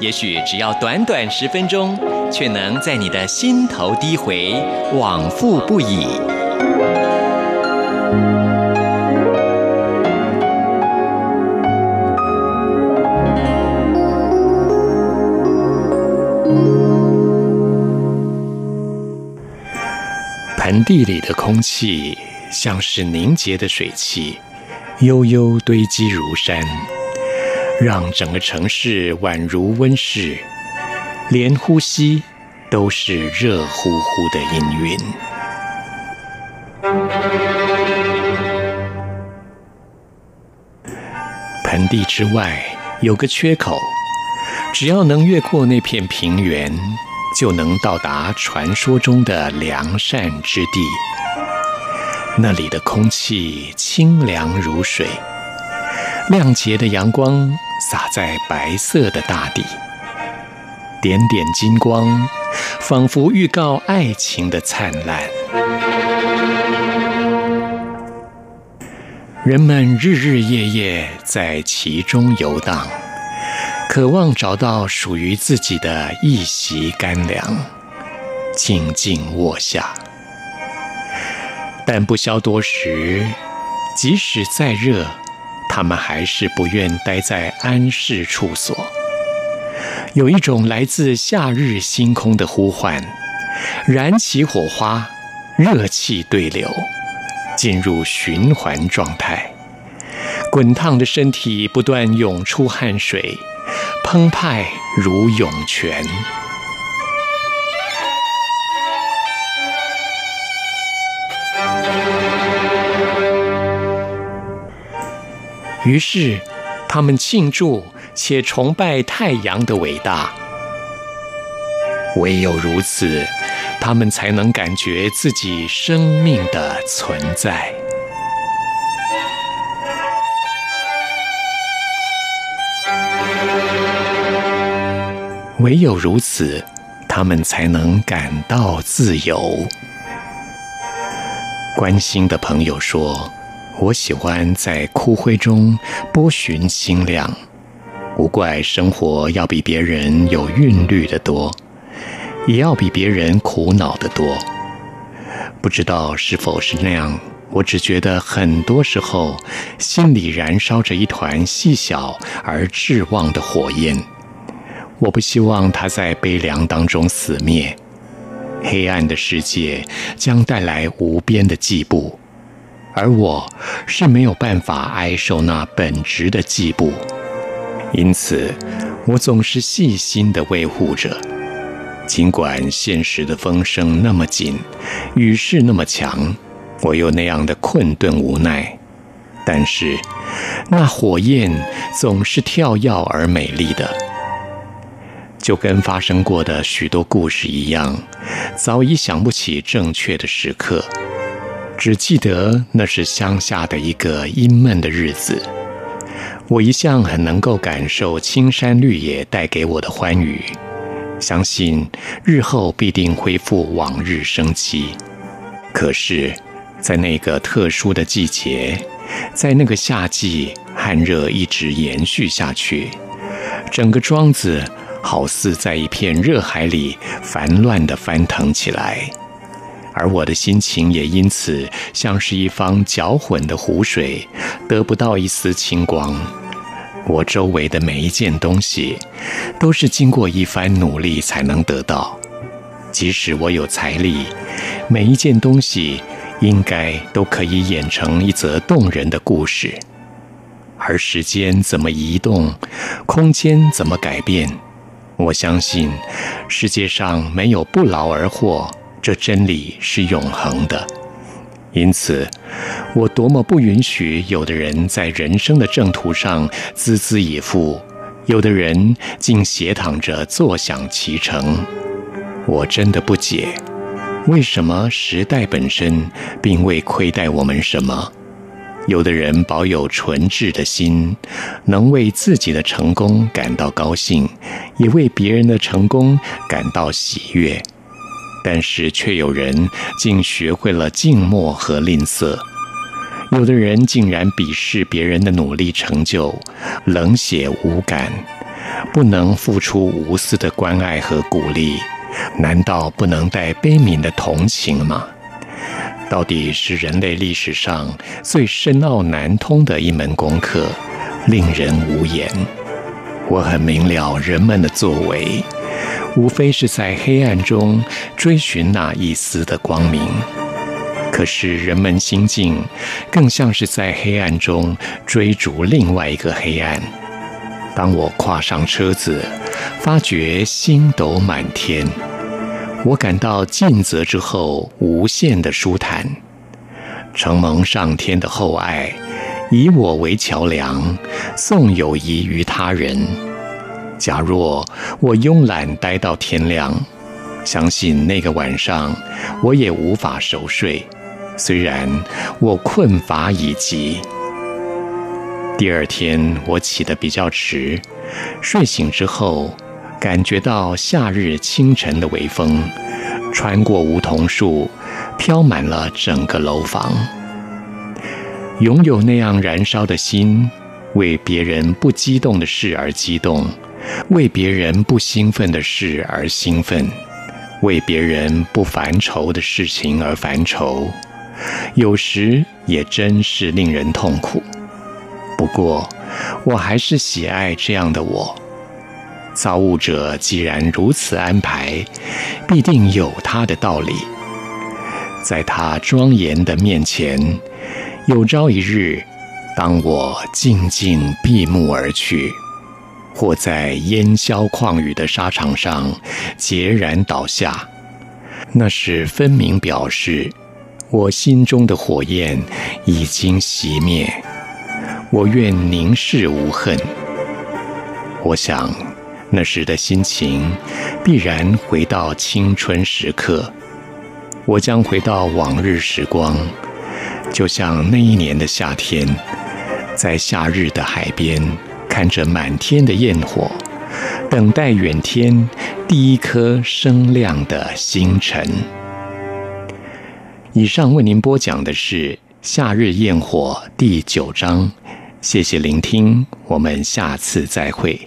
也许只要短短十分钟，却能在你的心头低回，往复不已。盆地里的空气像是凝结的水汽，悠悠堆积如山。让整个城市宛如温室，连呼吸都是热乎乎的氤氲。盆地之外有个缺口，只要能越过那片平原，就能到达传说中的良善之地。那里的空气清凉如水，亮洁的阳光。洒在白色的大地，点点金光，仿佛预告爱情的灿烂。人们日日夜夜在其中游荡，渴望找到属于自己的一席干粮，静静卧下。但不消多时，即使再热。他们还是不愿待在安适处所。有一种来自夏日星空的呼唤，燃起火花，热气对流，进入循环状态。滚烫的身体不断涌出汗水，澎湃如涌泉。于是，他们庆祝且崇拜太阳的伟大。唯有如此，他们才能感觉自己生命的存在。唯有如此，他们才能感到自由。关心的朋友说。我喜欢在枯灰中拨寻新亮，无怪生活要比别人有韵律得多，也要比别人苦恼得多。不知道是否是那样，我只觉得很多时候心里燃烧着一团细小而炽旺的火焰。我不希望它在悲凉当中死灭，黑暗的世界将带来无边的寂步。而我是没有办法挨受那本质的羁绊，因此我总是细心地维护着。尽管现实的风声那么紧，雨势那么强，我又那样的困顿无奈，但是那火焰总是跳跃而美丽的，就跟发生过的许多故事一样，早已想不起正确的时刻。只记得那是乡下的一个阴闷的日子，我一向很能够感受青山绿野带给我的欢愉，相信日后必定恢复往日生机。可是，在那个特殊的季节，在那个夏季，旱热一直延续下去，整个庄子好似在一片热海里烦乱地翻腾起来。而我的心情也因此像是一方搅浑的湖水，得不到一丝清光。我周围的每一件东西，都是经过一番努力才能得到。即使我有财力，每一件东西应该都可以演成一则动人的故事。而时间怎么移动，空间怎么改变，我相信世界上没有不劳而获。这真理是永恒的，因此，我多么不允许有的人在人生的正途上孜孜以赴，有的人竟斜躺着坐享其成。我真的不解，为什么时代本身并未亏待我们什么？有的人保有纯挚的心，能为自己的成功感到高兴，也为别人的成功感到喜悦。但是，却有人竟学会了静默和吝啬。有的人竟然鄙视别人的努力成就，冷血无感，不能付出无私的关爱和鼓励，难道不能带悲悯的同情吗？到底是人类历史上最深奥难通的一门功课，令人无言。我很明了人们的作为，无非是在黑暗中追寻那一丝的光明。可是人们心境，更像是在黑暗中追逐另外一个黑暗。当我跨上车子，发觉星斗满天。我感到尽责之后无限的舒坦，承蒙上天的厚爱，以我为桥梁，送友谊于他人。假若我慵懒待到天亮，相信那个晚上我也无法熟睡。虽然我困乏已极，第二天我起得比较迟，睡醒之后。感觉到夏日清晨的微风，穿过梧桐树，飘满了整个楼房。拥有那样燃烧的心，为别人不激动的事而激动，为别人不兴奋的事而兴奋，为别人不烦愁的事情而烦愁，有时也真是令人痛苦。不过，我还是喜爱这样的我。造物者既然如此安排，必定有他的道理。在他庄严的面前，有朝一日，当我静静闭目而去，或在烟消旷雨的沙场上孑然倒下，那是分明表示我心中的火焰已经熄灭。我愿凝视无恨。我想。那时的心情，必然回到青春时刻。我将回到往日时光，就像那一年的夏天，在夏日的海边，看着满天的焰火，等待远天第一颗升亮的星辰。以上为您播讲的是《夏日焰火》第九章，谢谢聆听，我们下次再会。